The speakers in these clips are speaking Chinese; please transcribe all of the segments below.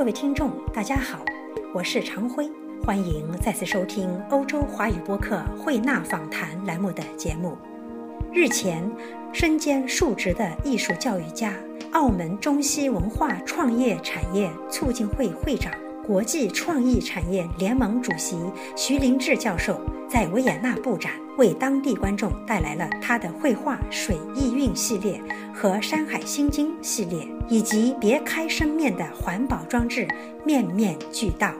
各位听众，大家好，我是常辉，欢迎再次收听欧洲华语播客慧纳访谈栏目的节目。日前，身兼数职的艺术教育家、澳门中西文化创业产业促进会会长、国际创意产业联盟主席徐林志教授在维也纳布展，为当地观众带来了他的绘画《水意韵》系列和《山海心经》系列，以及别开生面的环保装置“面面俱到”。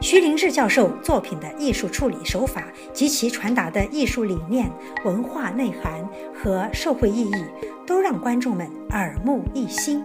徐林志教授作品的艺术处理手法及其传达的艺术理念、文化内涵和社会意义，都让观众们耳目一新。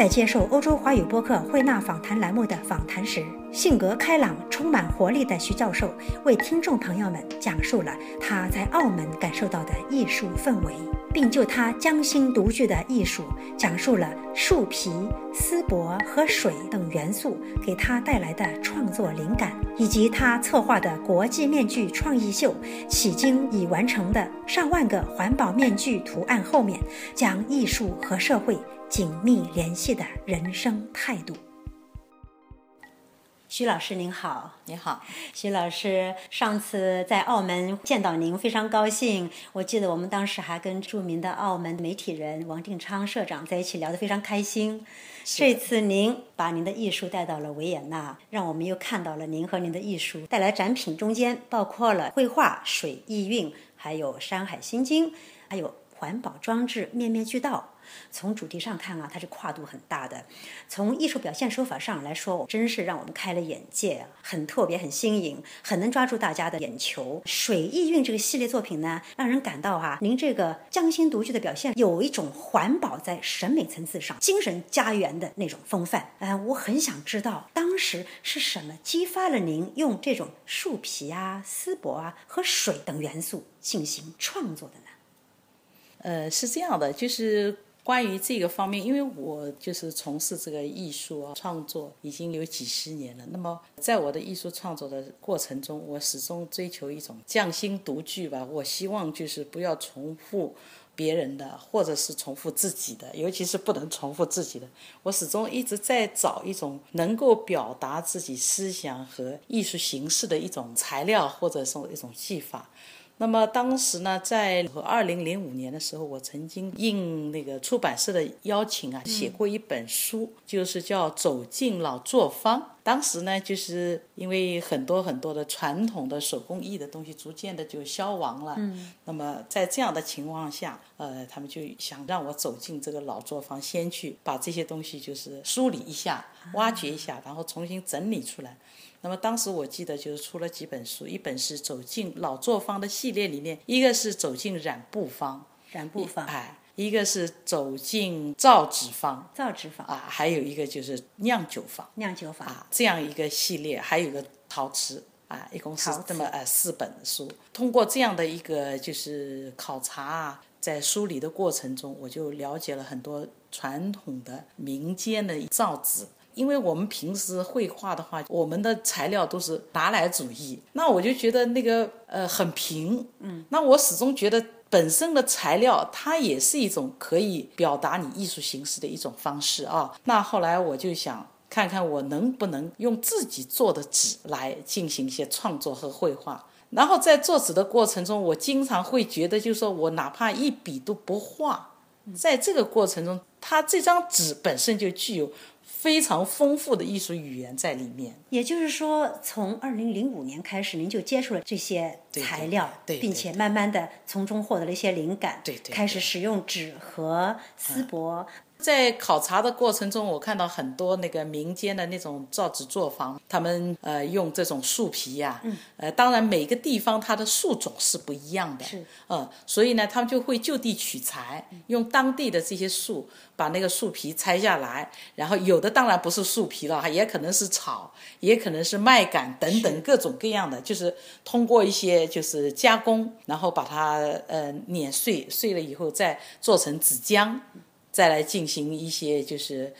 在接受欧洲华语播客慧纳访谈栏目的访谈时，性格开朗、充满活力的徐教授为听众朋友们讲述了他在澳门感受到的艺术氛围，并就他匠心独具的艺术讲述了树皮、丝帛和水等元素给他带来的创作灵感，以及他策划的国际面具创意秀迄今已完成的上万个环保面具图案后面，将艺术和社会。紧密联系的人生态度。徐老师您好，您好，徐老师，上次在澳门见到您，非常高兴。我记得我们当时还跟著名的澳门媒体人王定昌社长在一起聊得非常开心。这次您把您的艺术带到了维也纳，让我们又看到了您和您的艺术带来展品中间包括了绘画《水意韵》，还有《山海心经》，还有环保装置，面面俱到。从主题上看啊，它是跨度很大的；从艺术表现手法上来说，真是让我们开了眼界，很特别，很新颖，很能抓住大家的眼球。水意韵这个系列作品呢，让人感到哈，您这个匠心独具的表现，有一种环保在审美层次上精神家园的那种风范。嗯，我很想知道，当时是什么激发了您用这种树皮啊、丝帛啊和水等元素进行创作的呢？呃，是这样的，就是。关于这个方面，因为我就是从事这个艺术啊创作已经有几十年了。那么，在我的艺术创作的过程中，我始终追求一种匠心独具吧。我希望就是不要重复别人的，或者是重复自己的，尤其是不能重复自己的。我始终一直在找一种能够表达自己思想和艺术形式的一种材料，或者说一种技法。那么当时呢，在二零零五年的时候，我曾经应那个出版社的邀请啊，写过一本书，就是叫《走进老作坊》。当时呢，就是因为很多很多的传统的手工艺的东西逐渐的就消亡了。嗯。那么在这样的情况下，呃，他们就想让我走进这个老作坊，先去把这些东西就是梳理一下、挖掘一下，然后重新整理出来。那么当时我记得就是出了几本书，一本是走进老作坊的系列里面，一个是走进染布坊，染布坊，哎，一个是走进造纸坊，造纸坊啊，还有一个就是酿酒坊，酿酒坊啊，这样一个系列，还有一个陶瓷啊，一共是这么呃四本书。通过这样的一个就是考察啊，在梳理的过程中，我就了解了很多传统的民间的造纸。因为我们平时绘画的话，我们的材料都是拿来主义，那我就觉得那个呃很平，嗯，那我始终觉得本身的材料它也是一种可以表达你艺术形式的一种方式啊。那后来我就想看看我能不能用自己做的纸来进行一些创作和绘画。然后在做纸的过程中，我经常会觉得，就是说我哪怕一笔都不画，在这个过程中，它这张纸本身就具有。非常丰富的艺术语言在里面。也就是说，从二零零五年开始，您就接触了这些材料，并且慢慢的从中获得了一些灵感，开始使用纸和丝帛。在考察的过程中，我看到很多那个民间的那种造纸作坊，他们呃用这种树皮呀，呃，当然每个地方它的树种是不一样的，是，呃，所以呢，他们就会就地取材，用当地的这些树，把那个树皮拆下来，然后有的当然不是树皮了，也可能是草，也可能是麦秆等等各种各样的，就是通过一些就是加工，然后把它呃碾碎，碎了以后再做成纸浆。再来进行一些就是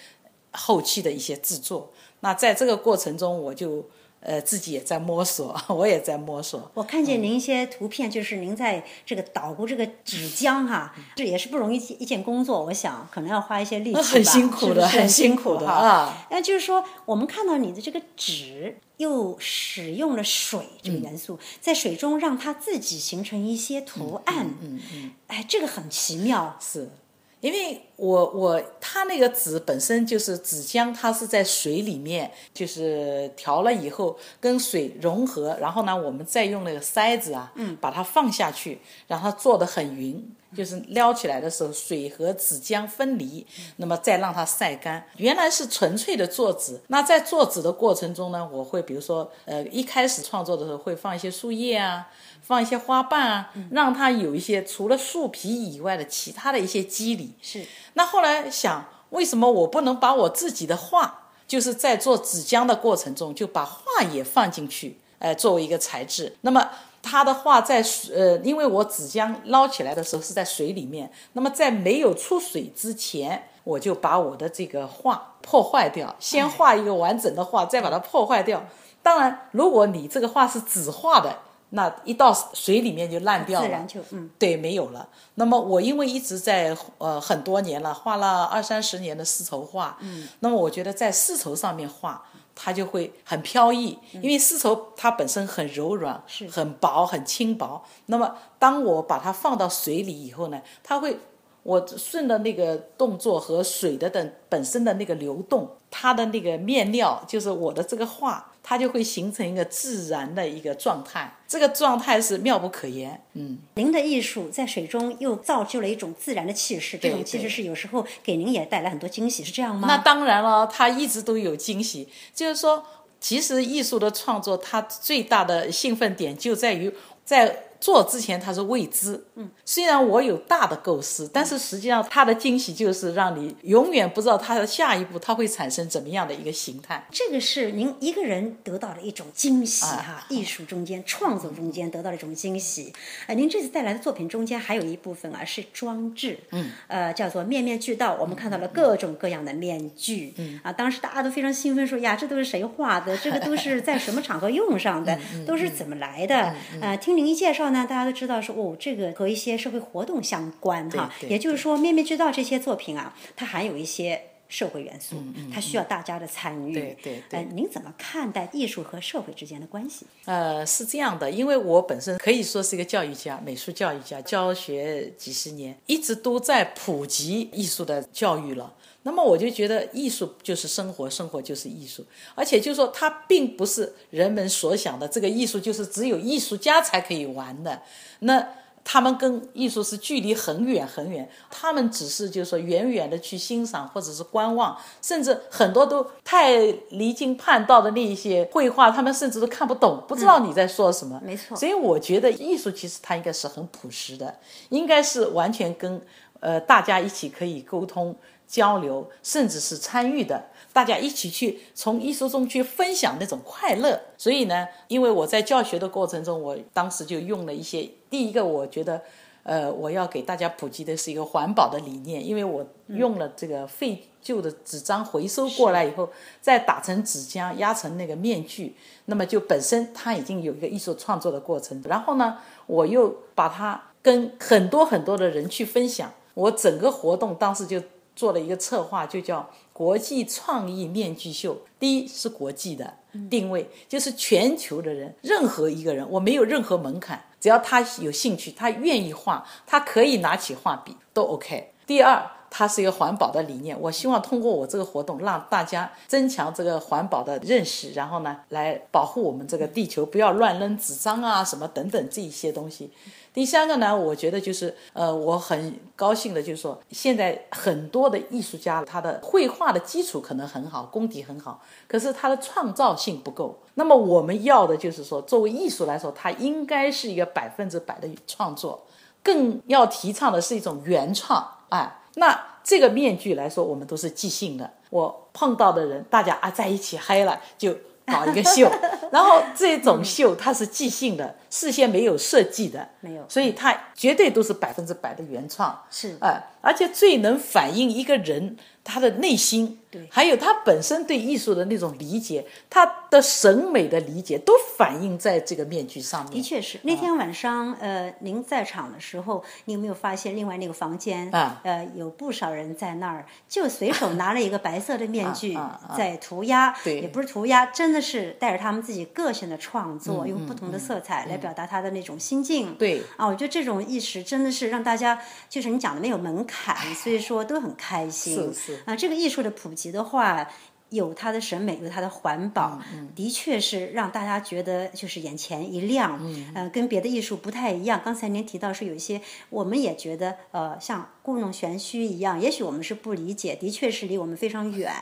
后期的一些制作。那在这个过程中，我就呃，自己也在摸索，我也在摸索。我看见您一些图片，就是您在这个捣鼓这个纸浆哈，这也是不容易一件工作。我想可能要花一些力气吧，很辛苦的，很辛苦的啊。那就是说，我们看到你的这个纸又使用了水这个元素，在水中让它自己形成一些图案。嗯嗯。哎，这个很奇妙。是。因为我我它那个纸本身就是纸浆，它是在水里面，就是调了以后跟水融合，然后呢，我们再用那个筛子啊，嗯，把它放下去，让它做的很匀，就是撩起来的时候水和纸浆分离，那么再让它晒干。原来是纯粹的做纸，那在做纸的过程中呢，我会比如说，呃，一开始创作的时候会放一些树叶啊。放一些花瓣啊，让它有一些除了树皮以外的其他的一些肌理。是。那后来想，为什么我不能把我自己的画，就是在做纸浆的过程中就把画也放进去，呃，作为一个材质。那么它的画在水，呃，因为我纸浆捞起来的时候是在水里面，那么在没有出水之前，我就把我的这个画破坏掉，先画一个完整的画，再把它破坏掉。当然，如果你这个画是纸画的。那一到水里面就烂掉了，自然就嗯，对，没有了。那么我因为一直在呃很多年了，画了二三十年的丝绸画，嗯，那么我觉得在丝绸上面画，它就会很飘逸，因为丝绸它本身很柔软，是很薄很轻薄。那么当我把它放到水里以后呢，它会我顺着那个动作和水的等本身的那个流动，它的那个面料就是我的这个画。它就会形成一个自然的一个状态，这个状态是妙不可言。嗯，您的艺术在水中又造就了一种自然的气势，这种气势是有时候给您也带来很多惊喜，是这样吗？那当然了，它一直都有惊喜。就是说，其实艺术的创作，它最大的兴奋点就在于在。做之前它是未知，嗯，虽然我有大的构思，但是实际上它的惊喜就是让你永远不知道它的下一步它会产生怎么样的一个形态。这个是您一个人得到了一种惊喜哈，艺术中间创作中间得到了一种惊喜。呃，您这次带来的作品中间还有一部分啊是装置，嗯，呃，叫做面面俱到，我们看到了各种各样的面具，嗯，啊，当时大家都非常兴奋，说呀，这都是谁画的？这个都是在什么场合用上的？都是怎么来的？呃，听您一介绍。那大家都知道说哦，这个和一些社会活动相关哈，也就是说面面俱到这些作品啊，它含有一些社会元素，它需要大家的参与。对对对。您怎么看待艺术和社会之间的关系？呃，是这样的，因为我本身可以说是一个教育家，美术教育家，教学几十年，一直都在普及艺术的教育了。那么我就觉得艺术就是生活，生活就是艺术，而且就是说它并不是人们所想的这个艺术就是只有艺术家才可以玩的。那他们跟艺术是距离很远很远，他们只是就是说远远的去欣赏或者是观望，甚至很多都太离经叛道的那一些绘画，他们甚至都看不懂，不知道你在说什么。没错。所以我觉得艺术其实它应该是很朴实的，应该是完全跟呃大家一起可以沟通。交流，甚至是参与的，大家一起去从艺术中去分享那种快乐。所以呢，因为我在教学的过程中，我当时就用了一些。第一个，我觉得，呃，我要给大家普及的是一个环保的理念，因为我用了这个废旧的纸张回收过来以后，再打成纸浆，压成那个面具，那么就本身它已经有一个艺术创作的过程。然后呢，我又把它跟很多很多的人去分享，我整个活动当时就。做了一个策划，就叫国际创意面具秀。第一是国际的定位，就是全球的人，任何一个人，我没有任何门槛，只要他有兴趣，他愿意画，他可以拿起画笔都 OK。第二，它是一个环保的理念，我希望通过我这个活动，让大家增强这个环保的认识，然后呢，来保护我们这个地球，不要乱扔纸张啊，什么等等这一些东西。第三个呢，我觉得就是，呃，我很高兴的，就是说，现在很多的艺术家，他的绘画的基础可能很好，功底很好，可是他的创造性不够。那么我们要的就是说，作为艺术来说，它应该是一个百分之百的创作，更要提倡的是一种原创。哎，那这个面具来说，我们都是即兴的。我碰到的人，大家啊在一起嗨了就。搞一个秀，然后这种秀它是即兴的，事先没有设计的，没有，所以它绝对都是百分之百的原创。是，哎，而且最能反映一个人他的内心，对，还有他本身对艺术的那种理解，他的审美的理解，都反映在这个面具上面。的确是，那天晚上，呃，您在场的时候，你有没有发现另外那个房间，啊。呃，有不少人在那儿，就随手拿了一个白色的面具在涂鸦，对。也不是涂鸦，真的是带着他们自己个性的创作，用不同的色彩来表达他的那种心境。对。啊，我觉得这种意识真的是让大家，就是你讲的没有门槛，所以说都很开心。是是啊，这个艺术的普及的话。有它的审美，有它的环保，的确是让大家觉得就是眼前一亮。嗯，呃，跟别的艺术不太一样。刚才您提到是有一些，我们也觉得呃像故弄玄虚一样，也许我们是不理解，的确是离我们非常远，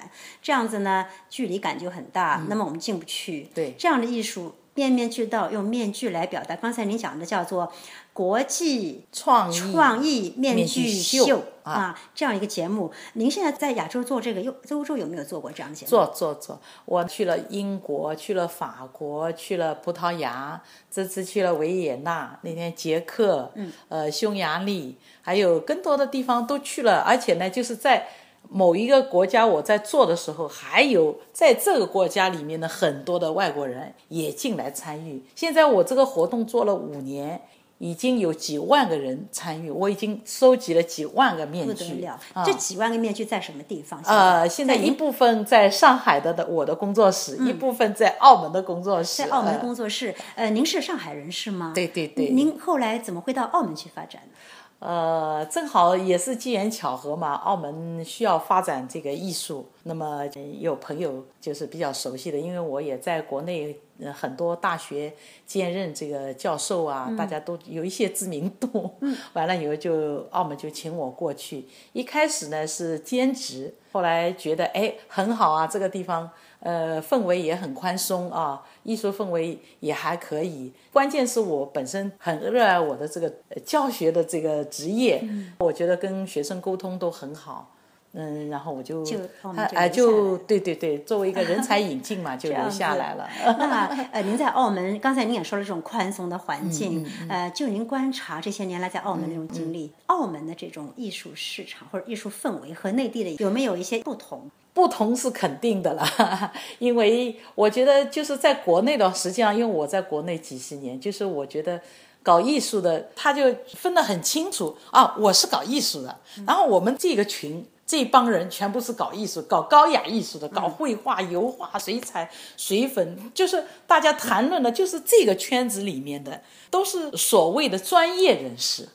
这样子呢距离感就很大，那么我们进不去。对这样的艺术面面俱到，用面具来表达。刚才您讲的叫做国际创意创意面面具具秀啊，这样一个节目。您现在在亚洲做这个，在欧洲有没有做过这样的节目？做做做，我去了英国，去了法国，去了葡萄牙，这次去了维也纳，那天捷克，嗯，呃，匈牙利，还有更多的地方都去了，而且呢，就是在。某一个国家，我在做的时候，还有在这个国家里面的很多的外国人也进来参与。现在我这个活动做了五年，已经有几万个人参与，我已经收集了几万个面不具。得了，啊这几万个面具在什么地方？呃，现在在一部分在上海的的我的工作室，一部分在澳门的工作室。在澳门工作室。呃，您是上海人是吗？对对对您后来怎么会到澳门去发展呢？呃，正好也是机缘巧合嘛，澳门需要发展这个艺术，那么呃有朋友就是比较熟悉的，因为我也在国内呃很多大学兼任这个教授啊，大家都有一些知名度。完了以后就澳门就请我过去，一开始呢是兼职，后来觉得哎很好啊，这个地方呃氛围也很宽松啊，艺术氛围也还可以。关键是我本身很热爱我的这个呃教学的这个职业，我觉得跟学生沟通都很好。嗯，然后我就哎就对对对，作为一个人才引进嘛，就留下来了。那 呃，您在澳门，刚才您也说了这种宽松的环嗯境，呃，就您观察这些年来在澳门这种经历，澳门的这种艺术市场或者艺术氛围和内地的有没有一些不同？不同是肯定的了，因为我觉得就是在国内的，实际上因为我在国内几十年，就是我觉得搞艺术的他就分得很清楚啊，我是搞艺术的，然后我们这个群。这帮人全部是搞艺术、搞高雅艺术的，搞绘画、油画、水彩、水粉，就是大家谈论的，就是这个圈子里面的，都是所谓的专业人士。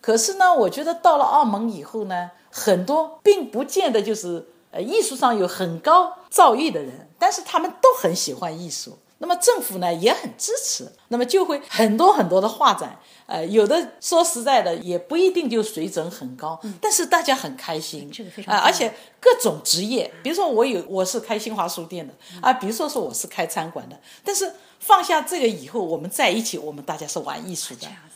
可是呢，我觉得到了澳门以后呢，很多并不见得就是呃艺术上有很高造诣的人，但是他们都很喜欢艺术。那么政府呢也很支持，那么就会很多很多的画展，呃，有的说实在的也不一定就水准很高，但是大家很开心，这个非常啊、而且各种职业，比如说我有我是开新华书店的啊，比如说说我是开餐馆的，但是放下这个以后，我们在一起，我们大家是玩艺术的。啊，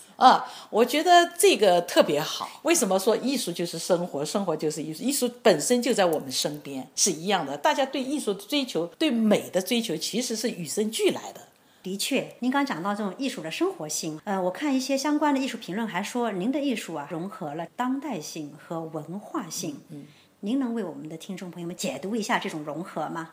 我觉得这个特别好。为什么说艺术就是生活，生活就是艺术？艺术本身就在我们身边，是一样的。大家对艺术的追求，对美的追求，其实是与生俱来的。的确，您刚讲到这种艺术的生活性，呃，我看一些相关的艺术评论还说，您的艺术啊融合了当代性和文化性。嗯，您能为我们的听众朋友们解读一下这种融合吗？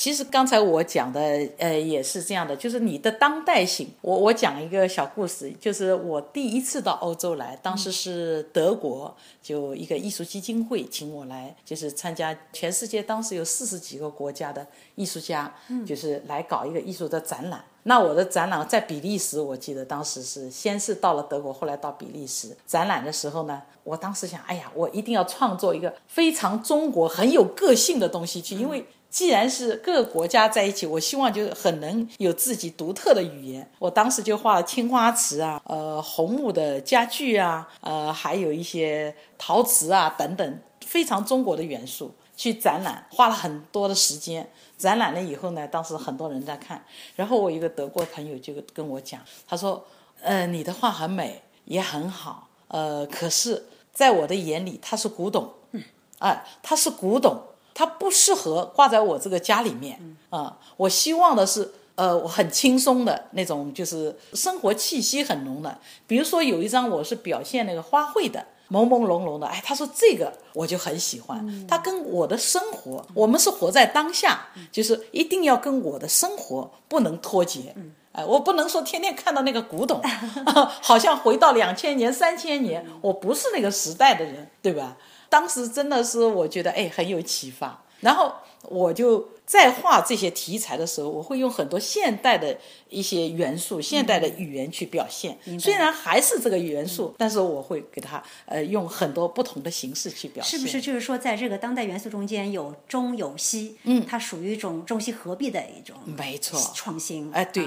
其实刚才我讲的，呃，也是这样的，就是你的当代性。我我讲一个小故事，就是我第一次到欧洲来，当时是德国，就一个艺术基金会请我来，就是参加全世界当时有四十几个国家的艺术家，就是来搞一个艺术的展览。那我的展览在比利时，我记得当时是先是到了德国，后来到比利时展览的时候呢，我当时想，哎呀，我一定要创作一个非常中国、很有个性的东西去，因为。既然是各个国家在一起，我希望就是很能有自己独特的语言。我当时就画了青花瓷啊，呃，红木的家具啊，呃，还有一些陶瓷啊等等，非常中国的元素去展览，花了很多的时间。展览了以后呢，当时很多人在看，然后我一个德国朋友就跟我讲，他说：“呃，你的画很美，也很好，呃，可是在我的眼里，它是古董，嗯，啊，它是古董。”它不适合挂在我这个家里面啊、我希望的是，呃，我很轻松的那种，就是生活气息很浓的。比如说有一张我是表现那个花卉的，朦朦胧胧的。哎，他说这个我就很喜欢，他跟我的生活，我们是活在当下，就是一定要跟我的生活不能脱节。哎，我不能说天天看到那个古董，好像回到两千年、三千年，我不是那个时代的人，对吧？当时真的是我觉得哎很有启发，然后我就在画这些题材的时候，我会用很多现代的一些元素、现代的语言去表现。虽然还是这个元素，但是我会给它呃用很多不同的形式去表现。是不是就是说，在这个当代元素中间有中有西？嗯，它属于一种中西合璧的一种没错创新。哎，对。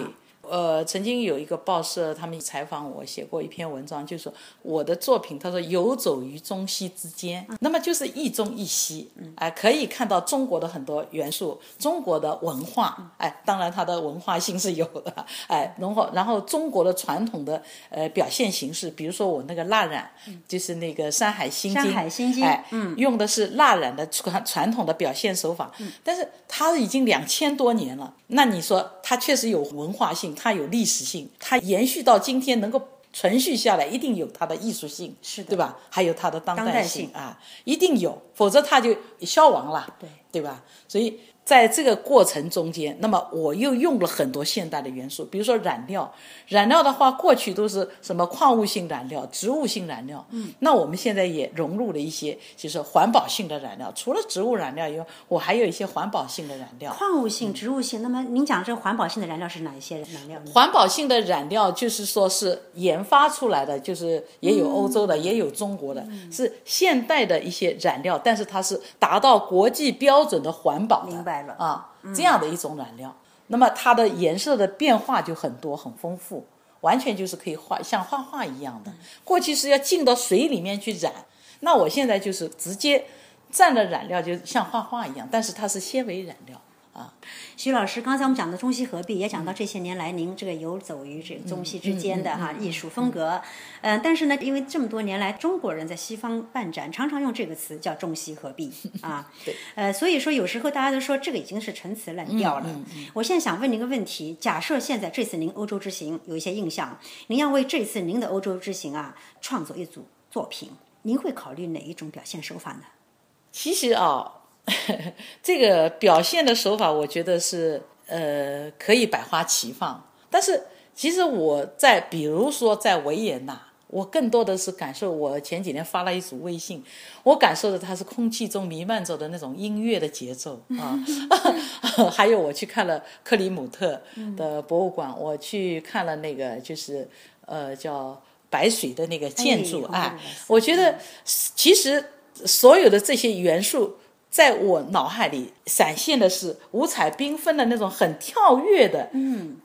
呃，曾经有一个报社，他们采访我，写过一篇文章，就说我的作品，他说游走于中西之间，那么就是一中一西，哎，可以看到中国的很多元素，中国的文化，哎，当然它的文化性是有的，哎，然后然后中国的传统的呃表现形式，比如说我那个蜡染，就是那个《山海心经》，山海心经，哎，用的是蜡染的传传统的表现手法，但是它已经两千多年了，那你说它确实有文化性。它有历史性，它延续到今天能够存续下来，一定有它的艺术性，是的，对吧？还有它的当代性啊，一定有，否则它就消亡了，对对吧？所以。在这个过程中间，那么我又用了很多现代的元素，比如说染料。染料的话，过去都是什么矿物性染料、植物性染料。嗯。那我们现在也融入了一些，就是环保性的染料。除了植物染料以外，我还有一些环保性的染料。矿物性、植物性。那么您讲这个环保性的染料是哪一些染料？环保性的染料就是说是研发出来的，就是也有欧洲的，也有中国的，是现代的一些染料，但是它是达到国际标准的环保。明白了。啊。这样的一种染料，那么它的颜色的变化就很多很丰富，完全就是可以画像画画一样的。过去是要浸到水里面去染，那我现在就是直接蘸了染料，就像画画一样，但是它是纤维染料。啊，徐老师，刚才我们讲的中西合璧，也讲到这些年来您这个游走于这个中西之间的哈艺术风格，嗯，但是呢，因为这么多年来中国人在西方办展，常常用这个词叫中西合璧 啊，对，呃，所以说有时候大家都说这个已经是陈词滥调了。我现在想问您个问题：假设现在这次您欧洲之行有一些印象，您要为这次您的欧洲之行啊创作一组作品，您会考虑哪一种表现手法呢？其实啊。这个表现的手法，我觉得是呃可以百花齐放。但是其实我在，比如说在维也纳，我更多的是感受。我前几天发了一组微信，我感受的它是空气中弥漫着的那种音乐的节奏啊。还有我去看了克里姆特的博物馆，我去看了那个就是呃叫白水的那个建筑啊。我觉得其实所有的这些元素。在我脑海里闪现的是五彩缤纷的那种很跳跃的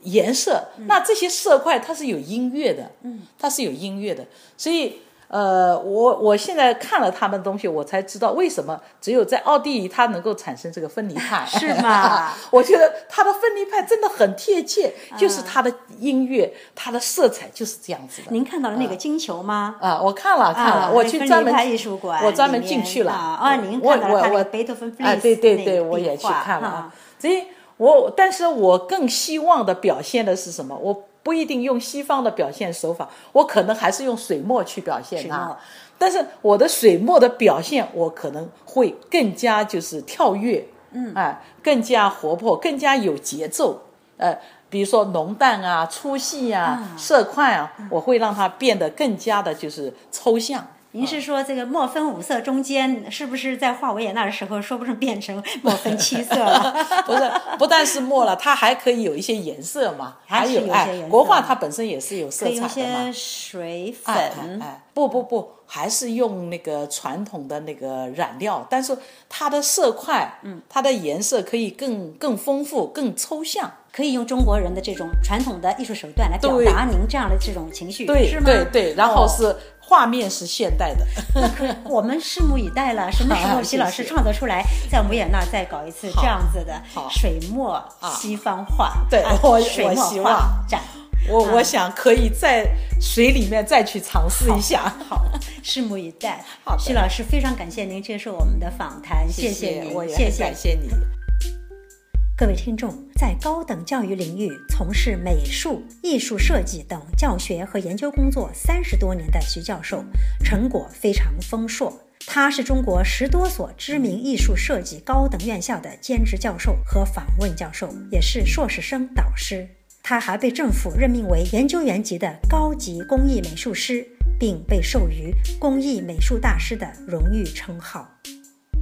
颜色，那这些色块它是有音乐的，它是有音乐的，所以。呃，我我现在看了他们东西，我才知道为什么只有在奥地利它能够产生这个分离派，是吗？我觉得它的分离派真的很贴切，就是它的音乐，它的色彩就是这样子的。您看到了那个金球吗？啊，我看了看了，我去专门艺术馆，我专门进去了。啊，您看到了他贝多芬啊，对对对，我也去看了啊。所以，我但是我更希望的表现的是什么？我。不一定用西方的表现手法，我可能还是用水墨去表现它。但是我的水墨的表现，我可能会更加就是跳跃，嗯，哎，更加活泼，更加有节奏。呃，比如说浓淡啊、粗细啊、色块啊，我会让它变得更加的就是抽象。您是说这个墨分五色中间，是不是在画维也纳的时候，说不定变成墨分七色了？不是，不但是墨了，它还可以有一些颜色嘛。还有哎，国画它本身也是有色彩的嘛。可以些水粉。哎，不不不，还是用那个传统的那个染料，但是它的色块，嗯，它的颜色可以更更丰富、更抽象。可以用中国人的这种传统的艺术手段来表达您这样的这种情绪，对是吗？对对，然后是。画面是现代的，我们拭目以待了。什么时候徐老师创作出来，在维也纳再搞一次这样子的水墨西方画？对，我我希望展。我我想可以在水里面再去尝试一下。好，拭目以待。好，徐老师非常感谢您接受我们的访谈，谢谢您，我也谢谢感谢你。各位听众，在高等教育领域从事美术、艺术设计等教学和研究工作三十多年的徐教授，成果非常丰硕。他是中国十多所知名艺术设计高等院校的兼职教授和访问教授，也是硕士生导师。他还被政府任命为研究员级的高级工艺美术师，并被授予工艺美术大师的荣誉称号。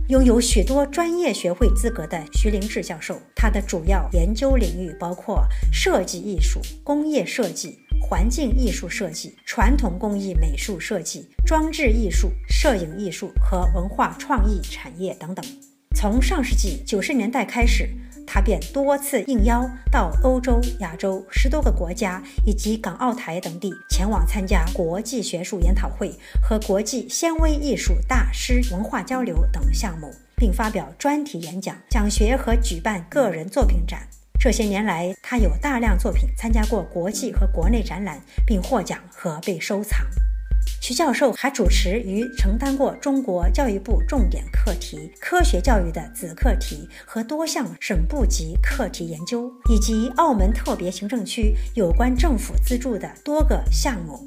拥有许多专业学会资格的徐凌志教授，他的主要研究领域包括设计艺术、工业设计。环境艺术设计、传统工艺美术设计、装置艺术、摄影艺术和文化创意产业等等。从上世纪九十年代开始，他便多次应邀到欧洲、亚洲十多个国家以及港澳台等地，前往参加国际学术研讨会和国际纤维艺术大师文化交流等项目，并发表专题演讲、讲学和举办个人作品展。这些年来，他有大量作品参加过国际和国内展览，并获奖和被收藏。徐教授还主持与承担过中国教育部重点课题科学教育的子课题和多项省部级课题研究，以及澳门特别行政区有关政府资助的多个项目。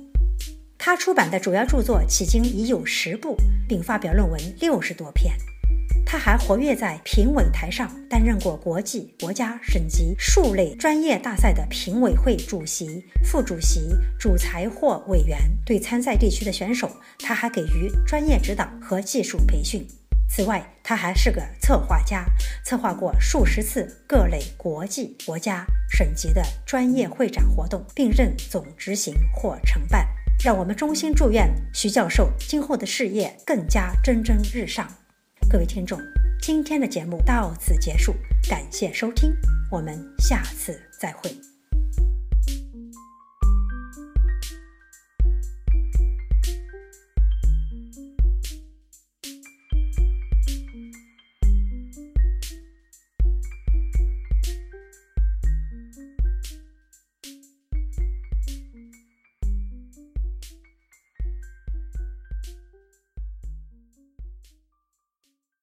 他出版的主要著作迄今已有十部，并发表论文六十多篇。他还活跃在评委台上，担任过国际、国家、省级数类专业大赛的评委会主席、副主席、主裁或委员。对参赛地区的选手，他还给予专业指导和技术培训。此外，他还是个策划家，策划过数十次各类国际、国家、省级的专业会展活动，并任总执行或承办。让我们衷心祝愿徐教授今后的事业更加蒸蒸日上。各位听众，今天的节目到此结束，感谢收听，我们下次再会。